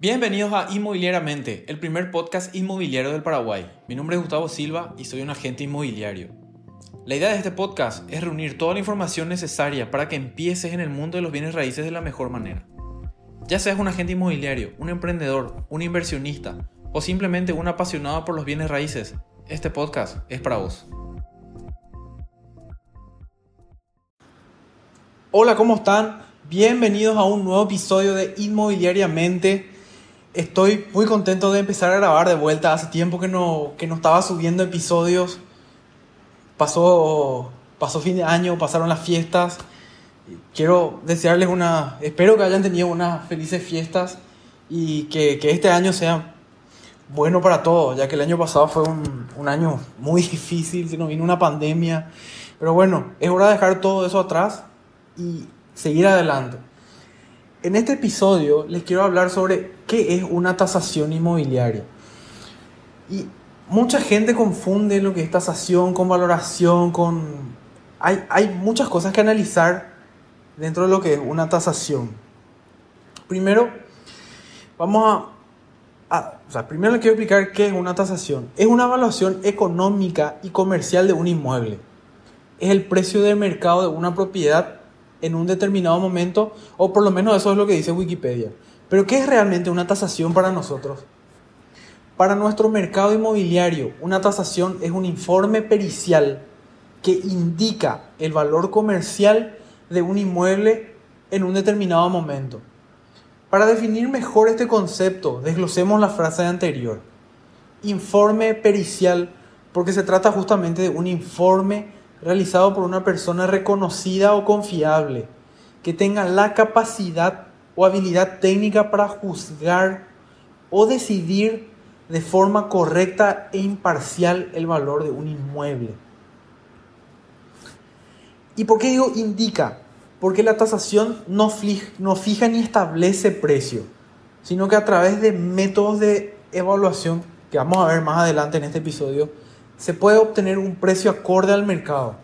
Bienvenidos a Inmobiliariamente, el primer podcast inmobiliario del Paraguay. Mi nombre es Gustavo Silva y soy un agente inmobiliario. La idea de este podcast es reunir toda la información necesaria para que empieces en el mundo de los bienes raíces de la mejor manera. Ya seas un agente inmobiliario, un emprendedor, un inversionista o simplemente un apasionado por los bienes raíces, este podcast es para vos. Hola, ¿cómo están? Bienvenidos a un nuevo episodio de Inmobiliariamente. Estoy muy contento de empezar a grabar de vuelta. Hace tiempo que no, que no estaba subiendo episodios. Pasó, pasó fin de año, pasaron las fiestas. Quiero desearles una... Espero que hayan tenido unas felices fiestas y que, que este año sea bueno para todos, ya que el año pasado fue un, un año muy difícil, se nos vino una pandemia. Pero bueno, es hora de dejar todo eso atrás y seguir adelante. En este episodio les quiero hablar sobre qué es una tasación inmobiliaria. Y mucha gente confunde lo que es tasación con valoración, con... Hay, hay muchas cosas que analizar dentro de lo que es una tasación. Primero, vamos a, o sea, primero les quiero explicar qué es una tasación. Es una evaluación económica y comercial de un inmueble. Es el precio de mercado de una propiedad en un determinado momento, o por lo menos eso es lo que dice Wikipedia. Pero ¿qué es realmente una tasación para nosotros? Para nuestro mercado inmobiliario, una tasación es un informe pericial que indica el valor comercial de un inmueble en un determinado momento. Para definir mejor este concepto, desglosemos la frase anterior. Informe pericial, porque se trata justamente de un informe realizado por una persona reconocida o confiable, que tenga la capacidad o habilidad técnica para juzgar o decidir de forma correcta e imparcial el valor de un inmueble. ¿Y por qué digo indica? Porque la tasación no fija, ni establece precio, sino que a través de métodos de evaluación, que vamos a ver más adelante en este episodio, se puede obtener un precio acorde al mercado.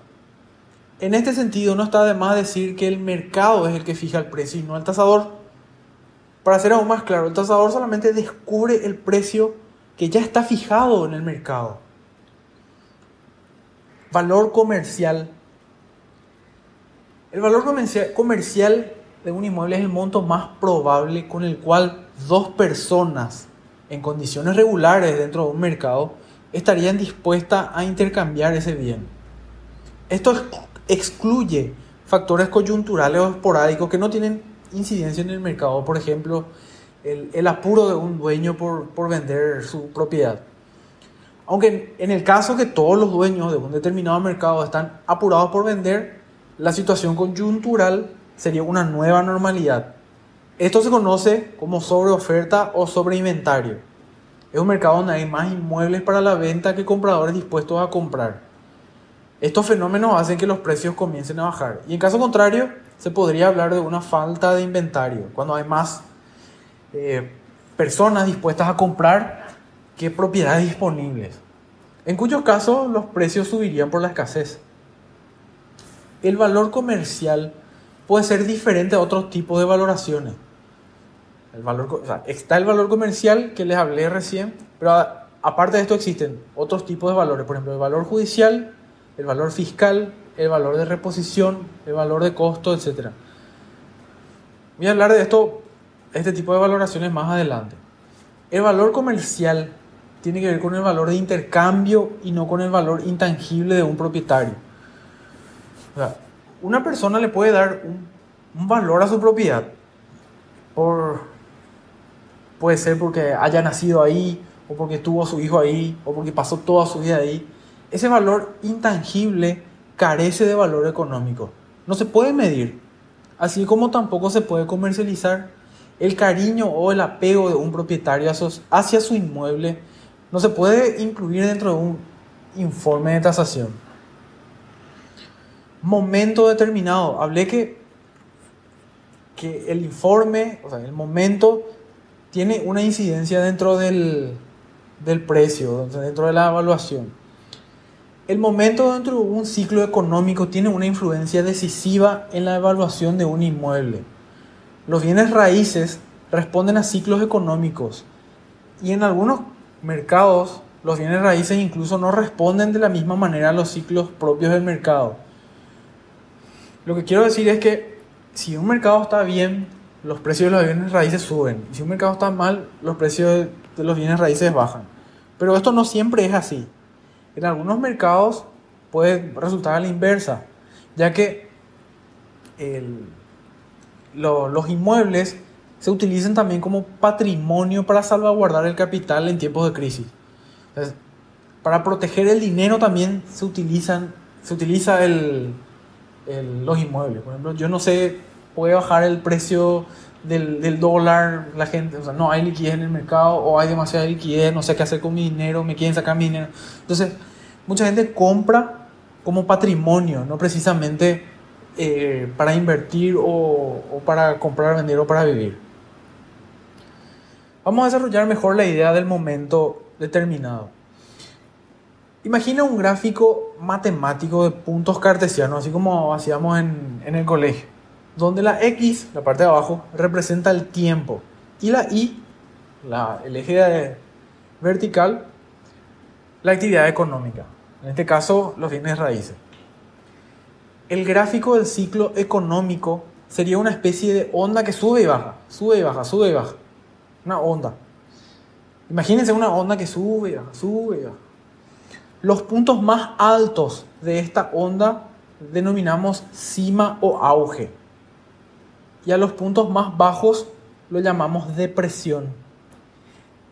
En este sentido, no está de más decir que el mercado es el que fija el precio y no el tasador. Para ser aún más claro, el tasador solamente descubre el precio que ya está fijado en el mercado. Valor comercial. El valor comercial de un inmueble es el monto más probable con el cual dos personas en condiciones regulares dentro de un mercado estarían dispuestas a intercambiar ese bien. Esto excluye factores coyunturales o esporádicos que no tienen incidencia en el mercado, por ejemplo, el, apuro de un dueño por, por, vender su propiedad. Aunque en el caso que todos los dueños de un determinado mercado están apurados por vender, la situación coyuntural sería una nueva normalidad. Esto se conoce como sobreoferta o sobreinventario. Es un mercado donde hay más inmuebles para la venta que compradores dispuestos a comprar. Estos fenómenos hacen que los precios comiencen a bajar. Y en caso contrario, se podría hablar de una falta de inventario, cuando hay más eh, personas dispuestas a comprar que propiedades disponibles. En cuyos casos los precios subirían por la escasez. El valor comercial puede ser diferente a otros tipos de valoraciones. Está el valor comercial que les hablé recién, pero aparte de esto existen otros tipos de valores, por ejemplo, el valor judicial, el valor fiscal, el valor de reposición, el valor de costo, etc. Voy a hablar de esto, este tipo de valoraciones más adelante. El valor comercial tiene que ver con el valor de intercambio y no con el valor intangible de un propietario. una persona le puede dar un, un valor a su propiedad por Puede ser porque haya nacido ahí, o porque tuvo a su hijo ahí, o porque pasó toda su vida ahí. Ese valor intangible carece de valor económico. No se puede medir. Así como tampoco se puede comercializar. El cariño o el apego de un propietario hacia su inmueble no se puede incluir dentro de un informe de tasación. Momento determinado. Hablé que, que el informe, o sea, el momento tiene una incidencia dentro del, del precio, dentro de la evaluación. El momento dentro de un ciclo económico tiene una influencia decisiva en la evaluación de un inmueble. Los bienes raíces responden a ciclos económicos. Y en algunos mercados los bienes raíces incluso no responden de la misma manera a los ciclos propios del mercado. Lo que quiero decir es que si un mercado está bien, los precios de los bienes raíces suben. Si un mercado está mal, los precios de los bienes raíces bajan. Pero esto no siempre es así. En algunos mercados puede resultar a la inversa, ya que los inmuebles se utilizan también como patrimonio para salvaguardar el capital en tiempos de crisis. para proteger el dinero también se utilizan se utiliza el, los inmuebles. Por ejemplo, yo no sé, puede bajar el precio del, del, dólar, la gente, o sea, no hay liquidez en el mercado o hay demasiada liquidez, no sé qué hacer con mi dinero, me quieren sacar mi dinero. Entonces, mucha gente compra como patrimonio, no precisamente eh, para invertir o, para comprar, vender o para vivir. Vamos a desarrollar mejor la idea del momento determinado. Imagina un gráfico matemático de puntos cartesianos, así como hacíamos en, en, el colegio, donde la X, la parte de abajo, representa el tiempo y la Y, la, el eje vertical, la actividad económica. En este caso, los bienes raíces. El gráfico del ciclo económico sería una especie de onda que sube y baja, sube y baja, sube y baja. Una onda. Imagínense una onda que sube y baja, sube y baja. Los puntos más altos de esta onda denominamos cima o auge. Y a los puntos más bajos lo llamamos depresión.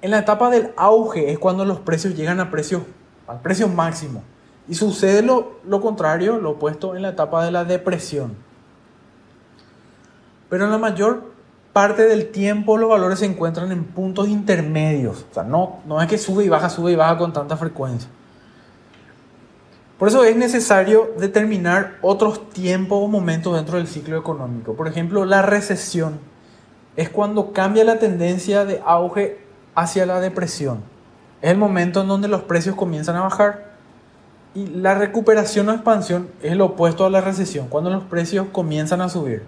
En la etapa del auge es cuando los precios llegan a precios, al precio máximo. Y sucede lo, lo contrario, lo opuesto, en la etapa de la depresión. Pero en la mayor parte del tiempo los valores se encuentran en puntos intermedios. O sea, no, no es que sube y baja, sube y baja con tanta frecuencia. Por eso es necesario determinar otros tiempos o momentos dentro del ciclo económico. Por ejemplo, la recesión es cuando cambia la tendencia de auge hacia la depresión. Es el momento en donde los precios comienzan a bajar. Y la recuperación o expansión es el opuesto a la recesión, cuando los precios comienzan a subir.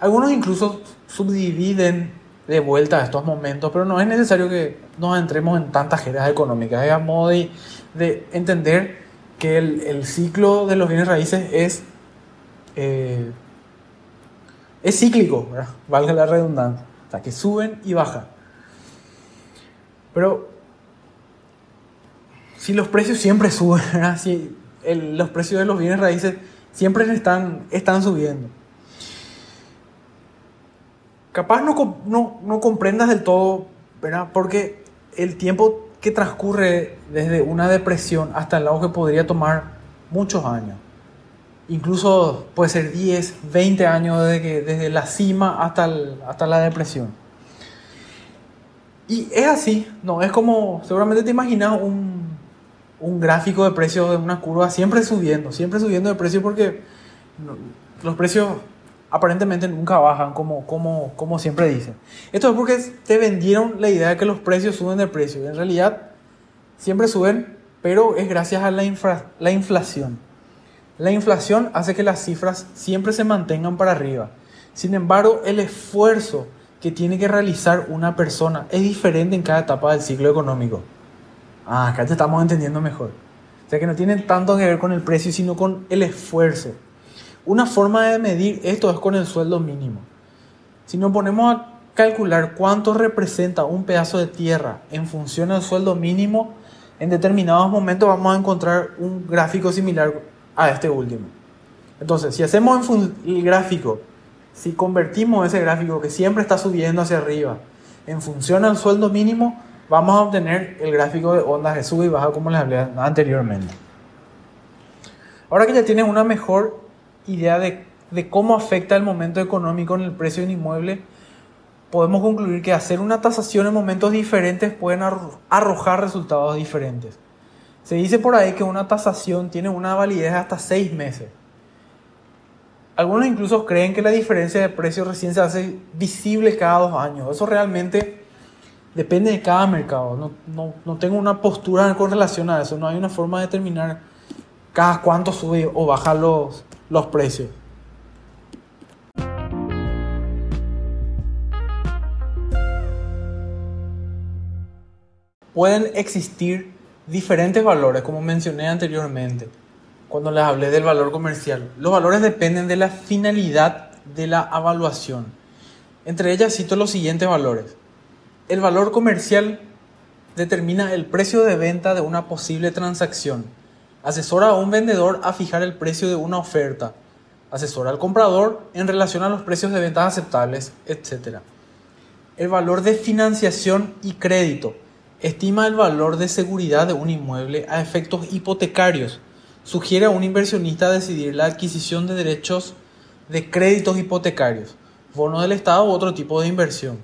Algunos incluso subdividen de vuelta a estos momentos, pero no es necesario que nos entremos en tantas jeras económicas. Es a modo de, de entender que el, ciclo de los bienes raíces es, eh, es cíclico, valga la redundancia, o sea, que suben y bajan. Pero si los precios siempre suben, los precios de los bienes raíces siempre están, están subiendo. Capaz no, no, no comprendas del todo, ¿verdad? porque el tiempo que transcurre desde una depresión hasta el auge podría tomar muchos años. Incluso puede ser 10, 20 años desde, la cima hasta, hasta la depresión. Y es así, no es como, seguramente te imaginas un, un gráfico de precios de una curva siempre subiendo, siempre subiendo de precio porque los precios aparentemente nunca bajan como, como, como siempre dicen. Esto es porque te vendieron la idea de que los precios suben de precio. En realidad siempre suben, pero es gracias a la, la inflación. La inflación hace que las cifras siempre se mantengan para arriba. Sin embargo, el esfuerzo que tiene que realizar una persona es diferente en cada etapa del ciclo económico. Ah, acá te estamos entendiendo mejor. O sea que no tiene tanto que ver con el precio, sino con el esfuerzo. Una forma de medir esto es con el sueldo mínimo. Si nos ponemos a calcular cuánto representa un pedazo de tierra en función del sueldo mínimo, en determinados momentos vamos a encontrar un gráfico similar a este último. Entonces, si hacemos el gráfico, si convertimos ese gráfico que siempre está subiendo hacia arriba en función al sueldo mínimo, vamos a obtener el gráfico de ondas de sube y baja como les hablé anteriormente. Ahora que ya tienes una mejor idea de, cómo afecta el momento económico en el precio de un inmueble, podemos concluir que hacer una tasación en momentos diferentes pueden arrojar resultados diferentes. Se dice por ahí que una tasación tiene una validez hasta seis meses. Algunos incluso creen que la diferencia de precio recién se hace visible cada dos años. Eso realmente depende de cada mercado. No, no, no tengo una postura con relación a eso. No hay una forma de determinar cada cuánto sube o baja los, los precios. Pueden existir diferentes valores, como mencioné anteriormente, cuando les hablé del valor comercial. Los valores dependen de la finalidad de la evaluación. Entre ellas cito los siguientes valores. El valor comercial determina el precio de venta de una posible transacción Asesora a un vendedor a fijar el precio de una oferta. Asesora al comprador en relación a los precios de ventas aceptables, etc. El valor de financiación y crédito estima el valor de seguridad de un inmueble a efectos hipotecarios. Sugiere a un inversionista decidir la adquisición de derechos de créditos hipotecarios, bono del Estado u otro tipo de inversión.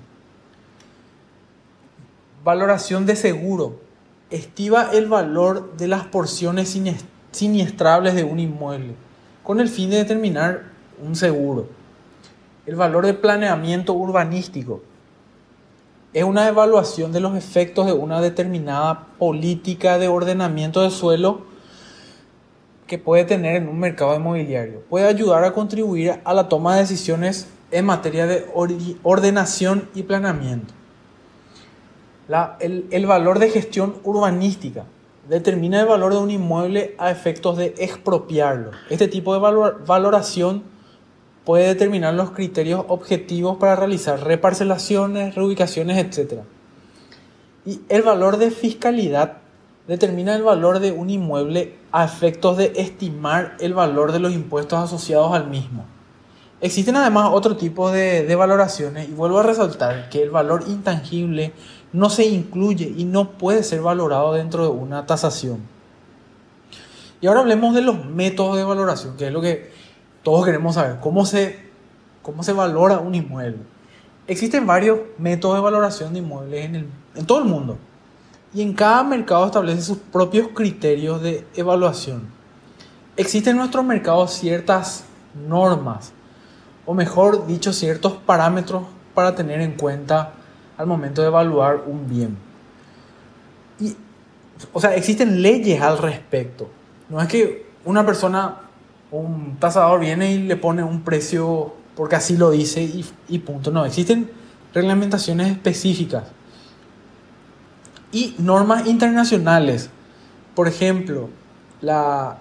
Valoración de seguro. Estima el valor de las porciones siniestrables de un inmueble, con el fin de determinar un seguro. El valor de planeamiento urbanístico es una evaluación de los efectos de una determinada política de ordenamiento de suelo que puede tener en un mercado inmobiliario. Puede ayudar a contribuir a la toma de decisiones en materia de ordenación y planeamiento. El, valor de gestión urbanística determina el valor de un inmueble a efectos de expropiarlo. Este tipo de valoración puede determinar los criterios objetivos para realizar reparcelaciones, reubicaciones, etc. Y el valor de fiscalidad determina el valor de un inmueble a efectos de estimar el valor de los impuestos asociados al mismo. Existen además otro tipo de, de, valoraciones y vuelvo a resaltar que el valor intangible no se incluye y no puede ser valorado dentro de una tasación. Y ahora hablemos de los métodos de valoración, que es lo que todos queremos saber cómo se, cómo se valora un inmueble. Existen varios métodos de valoración de inmuebles en, el, en todo el mundo y en cada mercado establece sus propios criterios de evaluación. Existen en nuestro mercado ciertas normas, o mejor dicho, ciertos parámetros para tener en cuenta al momento de evaluar un bien. Y, o sea, existen leyes al respecto. No es que una persona un tasador viene y le pone un precio porque así lo dice y, punto. No, existen reglamentaciones específicas y normas internacionales. Por ejemplo, la,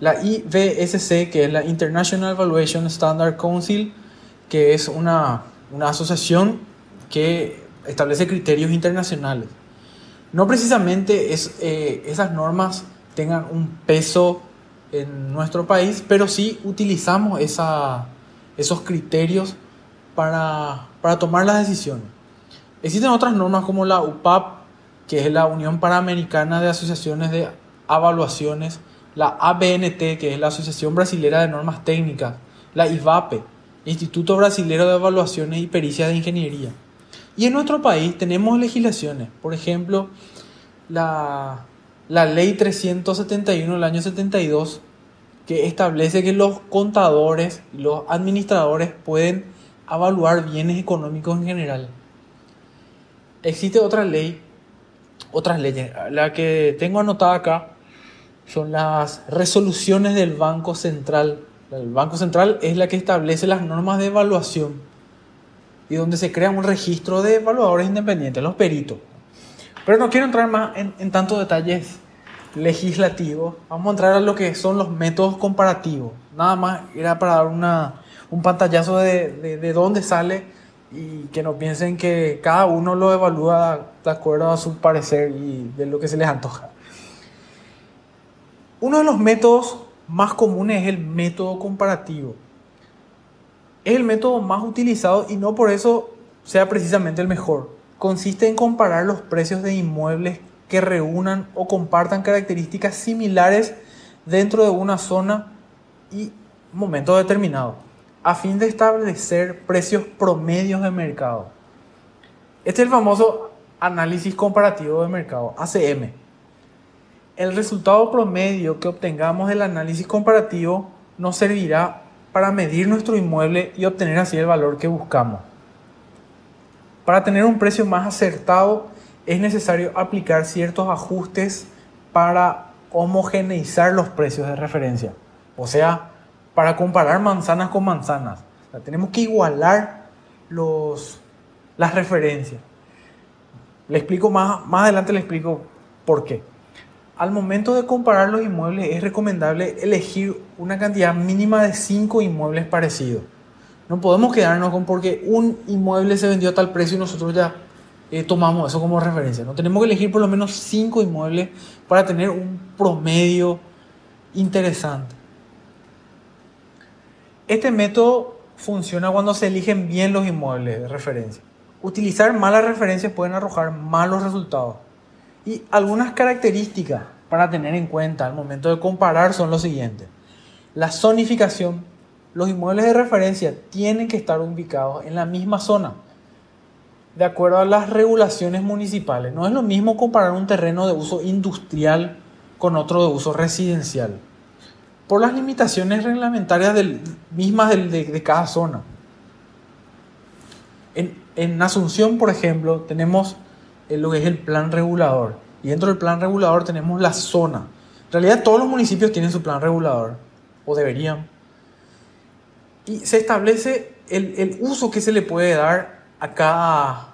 la IVSC, que es la International Valuation Standard Council, que es una, asociación que establece criterios internacionales. No precisamente es, eh, esas normas tengan un peso en nuestro país, pero sí utilizamos esa, esos criterios para, para tomar las decisiones. Existen otras normas como la UPAP, que es la Unión Panamericana de Asociaciones de Evaluaciones, la ABNT, que es la Asociación Brasilera de Normas Técnicas, la IVAPE, Instituto Brasilero de Evaluaciones y Pericias de Ingeniería. Y en nuestro país tenemos legislaciones, por ejemplo, la la ley 371 del año 72 que establece que los contadores y los administradores pueden evaluar bienes económicos en general. Existe otra ley, otras leyes. La que tengo anotada acá son las resoluciones del Banco Central. El Banco Central es la que establece las normas de evaluación y donde se crea un registro de evaluadores independientes, los peritos. Pero no quiero entrar más en, en tantos detalles legislativos. Vamos a entrar a lo que son los métodos comparativos. Nada más era para dar una, un pantallazo de, de, de dónde sale y que no piensen que cada uno lo evalúa de acuerdo a su parecer y de lo que se les antoja. Uno de los métodos más comunes es el método comparativo. Es el método más utilizado y no por eso sea precisamente el mejor consiste en comparar los precios de inmuebles que reúnan o compartan características similares dentro de una zona y momento determinado, a fin de establecer precios promedios de mercado. Este es el famoso análisis comparativo de mercado, ACM. El resultado promedio que obtengamos del análisis comparativo nos servirá para medir nuestro inmueble y obtener así el valor que buscamos. Para tener un precio más acertado es necesario aplicar ciertos ajustes para homogeneizar los precios de referencia. O sea, para comparar manzanas con manzanas. tenemos que igualar los, las referencias. Le explico más, más adelante, le explico por qué. Al momento de comparar los inmuebles es recomendable elegir una cantidad mínima de 5 inmuebles parecidos. No podemos quedarnos con porque un inmueble se vendió a tal precio y nosotros ya eh, tomamos eso como referencia. No tenemos que elegir por lo menos 5 inmuebles para tener un promedio interesante. Este método funciona cuando se eligen bien los inmuebles de referencia. Utilizar malas referencias pueden arrojar malos resultados. Y algunas características para tener en cuenta al momento de comparar son los siguientes. La zonificación. Los inmuebles de referencia tienen que estar ubicados en la misma zona, de acuerdo a las regulaciones municipales. No es lo mismo comparar un terreno de uso industrial con otro de uso residencial, por las limitaciones reglamentarias mismas de cada zona. En, Asunción, por ejemplo, tenemos lo que es el plan regulador. Y dentro del plan regulador tenemos la zona. En realidad todos los municipios tienen su plan regulador, o deberían. Y se establece el, uso que se le puede dar a cada,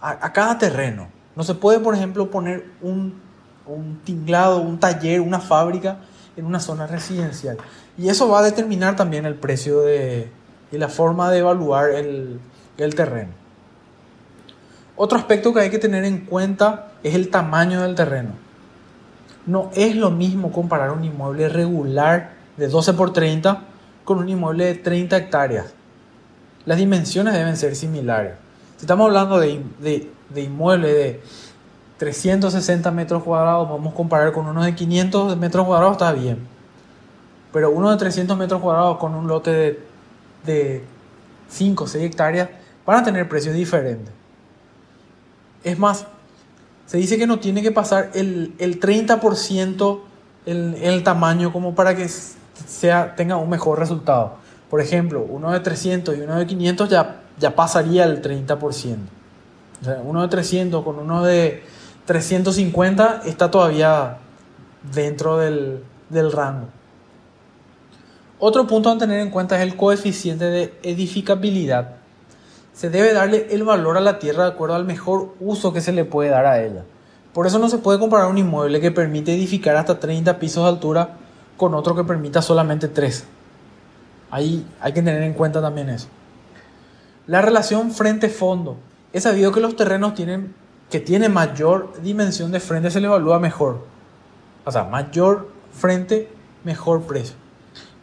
a, cada terreno. No se puede, por ejemplo, poner un, un tinglado, un taller, una fábrica en una zona residencial. Y eso va a determinar también el precio de, y la forma de evaluar el, el terreno. Otro aspecto que hay que tener en cuenta es el tamaño del terreno. No es lo mismo comparar un inmueble regular de 12 por 30 con un inmueble de 30 hectáreas. Las dimensiones deben ser similares. Si estamos hablando de, de, de inmueble de 360 metros cuadrados, vamos a comparar con uno de 500 metros cuadrados, está bien. Pero uno de 300 metros cuadrados con un lote de, de 5 o 6 hectáreas van a tener precios diferentes. Es más, se dice que no tiene que pasar el, el 30% el, el tamaño como para que sea, tenga un mejor resultado. Por ejemplo, uno de 300 y uno de 500 ya, ya pasaría el 30%. O sea, uno de 300 con uno de 350 está todavía dentro del, del rango. Otro punto a tener en cuenta es el coeficiente de edificabilidad se debe darle el valor a la tierra de acuerdo al mejor uso que se le puede dar a ella. Por eso no se puede comparar un inmueble que permite edificar hasta 30 pisos de altura con otro que permita solamente 3. Ahí hay que tener en cuenta también eso. La relación frente-fondo. Es sabido que los terrenos tienen, que tienen mayor dimensión de frente se le evalúa mejor. O sea, mayor frente, mejor precio.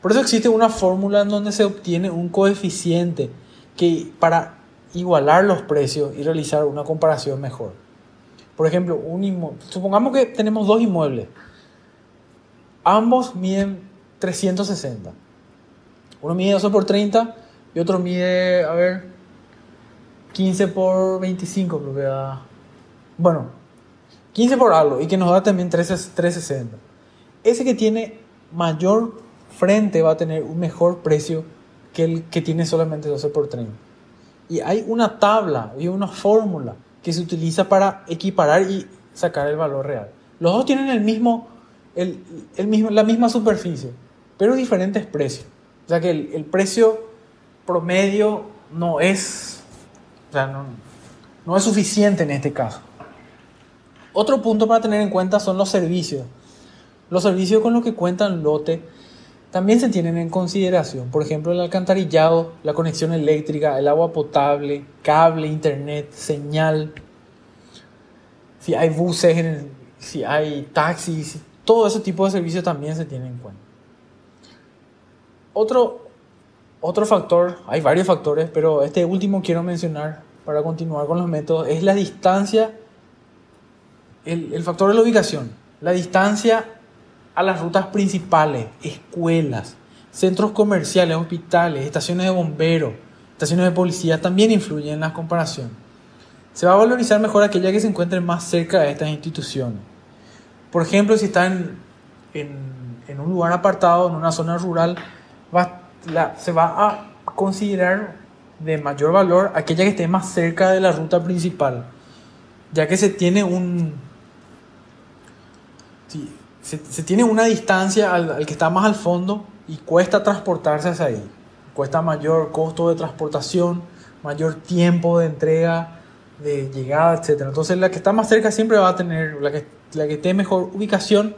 Por eso existe una fórmula en donde se obtiene un coeficiente que para igualar los precios y realizar una comparación mejor. Por ejemplo, un supongamos que tenemos dos inmuebles. Ambos miden 360. Uno mide 12 por 30 y otro mide, a ver, 15 por 25, creo que da. Bueno, 15 por algo y que nos da también 360. Ese que tiene mayor frente va a tener un mejor precio que el que tiene solamente 12 por 30. Y hay una tabla y una fórmula que se utiliza para equiparar y sacar el valor real. Los dos tienen el mismo, el, mismo, la misma superficie, pero diferentes precios. O sea que el, precio promedio no es, no, no es suficiente en este caso. Otro punto para tener en cuenta son los servicios. Los servicios con los que cuentan lote también se tienen en consideración, por ejemplo, el alcantarillado, la conexión eléctrica, el agua potable, cable, internet, señal, si hay buses, si hay taxis, todo ese tipo de servicios también se tienen en cuenta. Otro, otro factor, hay varios factores, pero este último quiero mencionar para continuar con los métodos, es la distancia, el, el factor de la ubicación, la distancia a las rutas principales, escuelas, centros comerciales, hospitales, estaciones de bomberos, estaciones de policía también influyen en la comparación. Se va a valorizar mejor aquella que se encuentre más cerca de estas instituciones. Por ejemplo, si está en, en, un lugar apartado, en una zona rural, se va a considerar de mayor valor aquella que esté más cerca de la ruta principal, ya que se tiene un, se, tiene una distancia al, que está más al fondo y cuesta transportarse hacia ahí. Cuesta mayor costo de transportación, mayor tiempo de entrega de llegada, etc. Entonces la que está más cerca siempre va a tener, la que, la que esté mejor ubicación,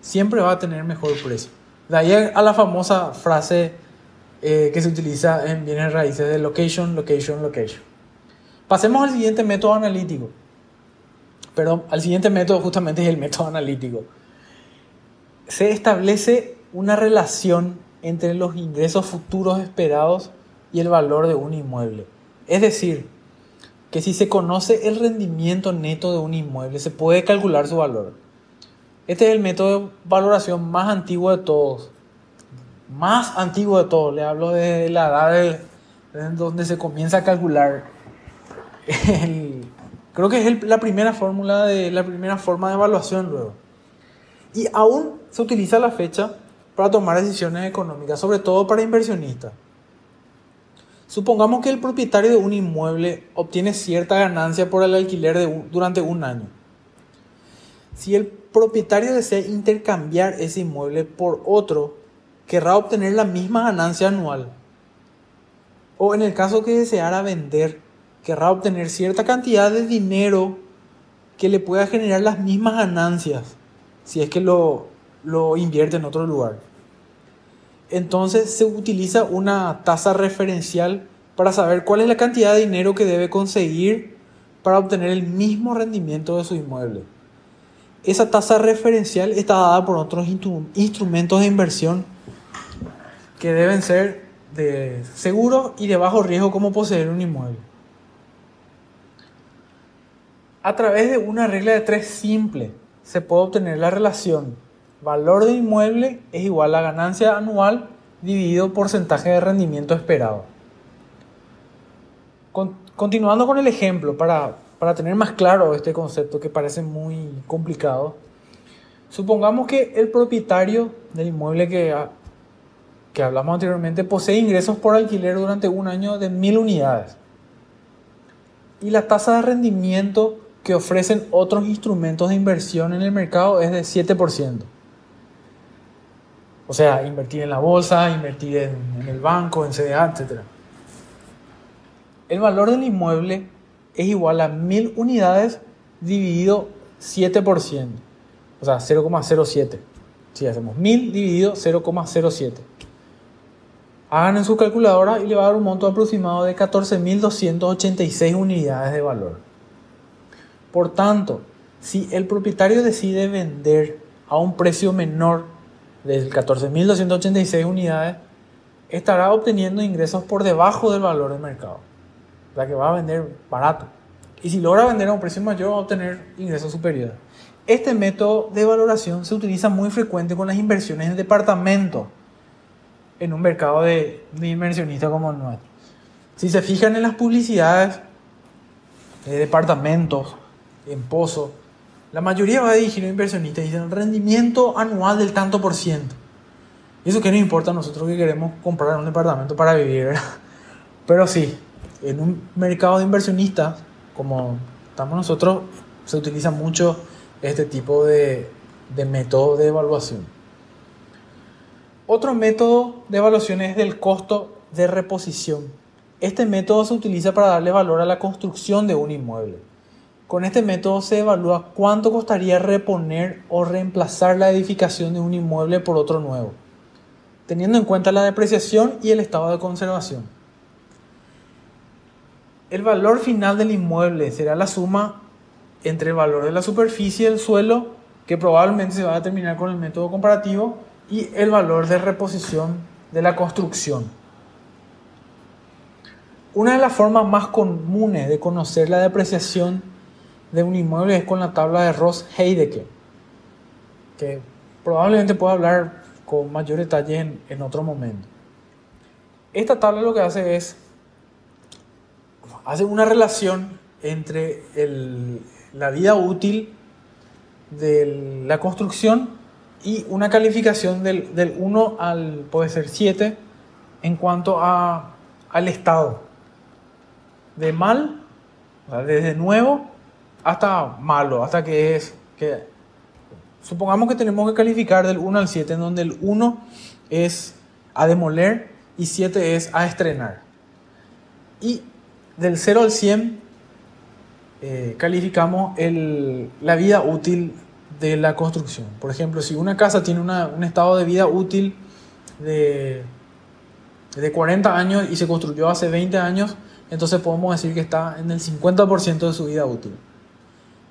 siempre va a tener mejor precio. De ahí a la famosa frase eh, que se utiliza en bienes raíces de location, location, location. Pasemos al siguiente método analítico. Pero al siguiente método justamente es el método analítico. Se establece una relación entre los ingresos futuros esperados y el valor de un inmueble. Es decir, que si se conoce el rendimiento neto de un inmueble, se puede calcular su valor. Este es el método de valoración más antiguo de todos. Más antiguo de todos. Le hablo de la edad de, donde se comienza a calcular. creo que es la primera fórmula de la primera forma de evaluación luego. Y aún se utiliza la fecha para tomar decisiones económicas, sobre todo para inversionistas. Supongamos que el propietario de un inmueble obtiene cierta ganancia por el alquiler durante un año. Si el propietario desea intercambiar ese inmueble por otro, querrá obtener la misma ganancia anual. O en el caso que deseara vender, querrá obtener cierta cantidad de dinero que le pueda generar las mismas ganancias si es que lo, lo invierte en otro lugar. Entonces se utiliza una tasa referencial para saber cuál es la cantidad de dinero que debe conseguir para obtener el mismo rendimiento de su inmueble. Esa tasa referencial está dada por otros instrumentos de inversión que deben ser de seguro y de bajo riesgo como poseer un inmueble. A través de una regla de tres simple se puede obtener la relación valor de inmueble es igual a ganancia anual dividido porcentaje de rendimiento esperado. continuando con el ejemplo, para, para tener más claro este concepto que parece muy complicado, supongamos que el propietario del inmueble que, que hablamos anteriormente posee ingresos por alquiler durante un año de mil unidades y la tasa de rendimiento que ofrecen otros instrumentos de inversión en el mercado es de 7%. O sea, invertir en la bolsa, invertir en, el banco, en CDA, etc. El valor del inmueble es igual a 1000 unidades dividido 7%. O sea, 0,07. Si hacemos 1000 dividido 0,07. Hagan en su calculadora y le va a dar un monto aproximado de 14.286 unidades de valor. Por tanto, si el propietario decide vender a un precio menor de 14.286 unidades, estará obteniendo ingresos por debajo del valor de mercado. O sea que va a vender barato. Y si logra vender a un precio mayor, va a obtener ingresos superiores. Este método de valoración se utiliza muy frecuente con las inversiones en departamentos en un mercado de, de inversionistas como el nuestro. Si se fijan en las publicidades de departamentos, en pozos, la mayoría va a dirigir a inversionistas y dicen rendimiento anual del tanto por ciento. Eso que no importa a nosotros que queremos comprar un departamento para vivir, Pero sí, en un mercado de inversionistas, como estamos nosotros, se utiliza mucho este tipo de, de método de evaluación. Otro método de evaluación es del costo de reposición. Este método se utiliza para darle valor a la construcción de un inmueble. Con este método se evalúa cuánto costaría reponer o reemplazar la edificación de un inmueble por otro nuevo, teniendo en cuenta la depreciación y el estado de conservación. El valor final del inmueble será la suma entre el valor de la superficie del suelo, que probablemente se va a determinar con el método comparativo, y el valor de reposición de la construcción. Una de las formas más comunes de conocer la depreciación de un inmueble es con la tabla de Ross Heidecke, que probablemente pueda hablar con mayor detalle en, otro momento. Esta tabla lo que hace es, hace una relación entre la vida útil de la construcción y una calificación del, del 1 al, puede ser 7, en cuanto a, al estado. De mal, desde nuevo hasta malo, hasta que es que supongamos que tenemos que calificar del 1 al 7, en donde el 1 es a demoler y 7 es a estrenar. Y del 0 al 100 eh, calificamos la vida útil de la construcción. Por ejemplo, si una casa tiene un estado de vida útil de, de 40 años y se construyó hace 20 años, entonces podemos decir que está en el 50% de su vida útil.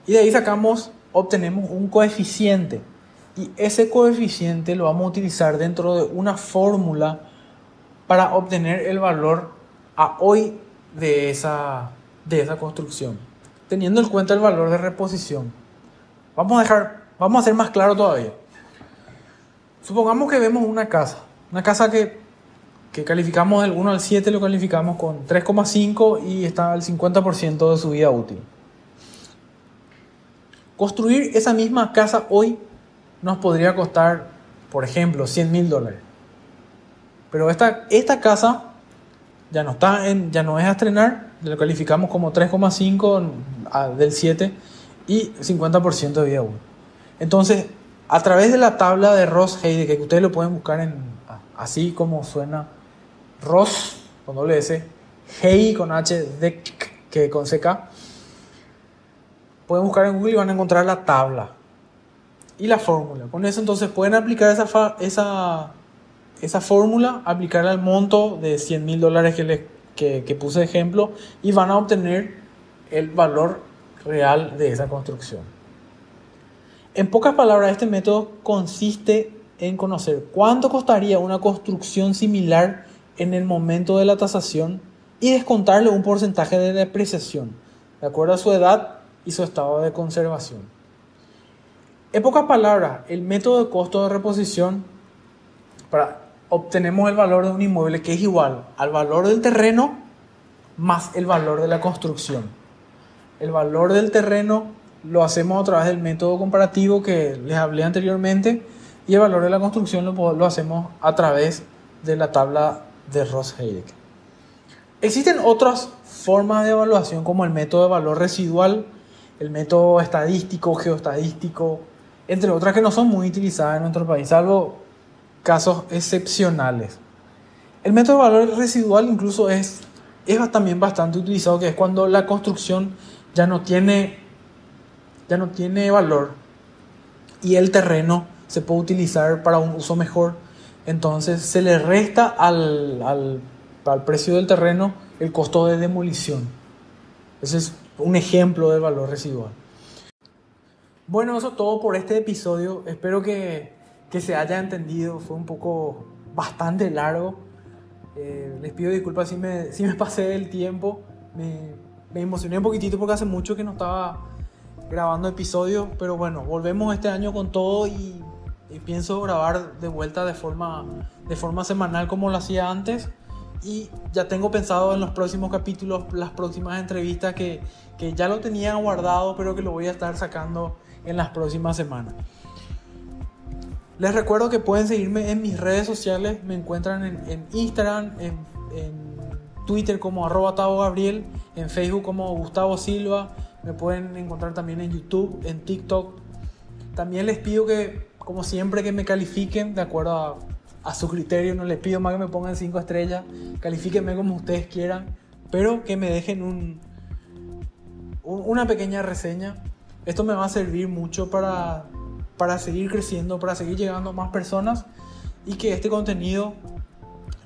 Y de ahí sacamos, obtenemos un coeficiente. Y ese coeficiente lo vamos a utilizar dentro de una fórmula para obtener el valor a hoy de esa, de esa construcción, teniendo en cuenta el valor de reposición. Vamos a dejar, vamos a ser más claro todavía. Supongamos que vemos una casa, una casa que, que calificamos del 1 al 7, lo calificamos con 3,5 y está al 50% de su vida útil. Construir esa misma casa hoy nos podría costar, por ejemplo, 100 mil dólares. Pero esta, esta casa ya no, está en, ya no es a estrenar, lo calificamos como 3,5 del 7 y 50% de vida 1. Entonces, a través de la tabla de Ross Heide, que ustedes lo pueden buscar en así como suena Ross con doble S, Hey con H, de que con CK, pueden buscar en Google y van a encontrar la tabla y la fórmula. Con eso entonces pueden aplicar esa, fórmula, aplicarla al monto de 100 mil dólares que, que puse de ejemplo y van a obtener el valor real de esa construcción. En pocas palabras, este método consiste en conocer cuánto costaría una construcción similar en el momento de la tasación y descontarle un porcentaje de depreciación, de acuerdo a su edad y su estado de conservación. En pocas palabras, el método de costo de reposición para obtenemos el valor de un inmueble que es igual al valor del terreno más el valor de la construcción. El valor del terreno lo hacemos a través del método comparativo que les hablé anteriormente y el valor de la construcción lo, lo hacemos a través de la tabla de Ross-Heidegger. Existen otras formas de evaluación como el método de valor residual, el método estadístico, geoestadístico, entre otras que no son muy utilizadas en nuestro país, salvo casos excepcionales. El método de valor residual incluso es, es también bastante utilizado, que es cuando la construcción ya no tiene, ya no tiene valor y el terreno se puede utilizar para un uso mejor. Entonces se le resta al, al, al precio del terreno el costo de demolición. Ese es un ejemplo del valor residual. Bueno, eso es todo por este episodio. Espero que que se haya entendido. Fue un poco bastante largo. Eh, les pido disculpas si me, si me pasé del tiempo. Me, me, emocioné un poquitito porque hace mucho que no estaba grabando episodios. Pero bueno, volvemos este año con todo y, pienso grabar de vuelta de forma, de forma semanal como lo hacía antes. Y ya tengo pensado en los próximos capítulos, las próximas entrevistas que, que ya lo tenía guardado, pero que lo voy a estar sacando en las próximas semanas. Les recuerdo que pueden seguirme en mis redes sociales. Me encuentran en, Instagram, en, Twitter como arroba Tavo Gabriel, en Facebook como Gustavo Silva. Me pueden encontrar también en YouTube, en TikTok. También les pido que, como siempre, que me califiquen de acuerdo a, su criterio. No les pido más que me pongan 5 estrellas. Califíquenme como ustedes quieran. Pero que me dejen un, una pequeña reseña. Esto me va a servir mucho para para seguir creciendo, para seguir llegando a más personas y que este contenido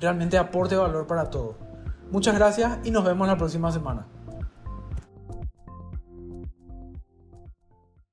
realmente aporte valor para todos. Muchas gracias y nos vemos la próxima semana.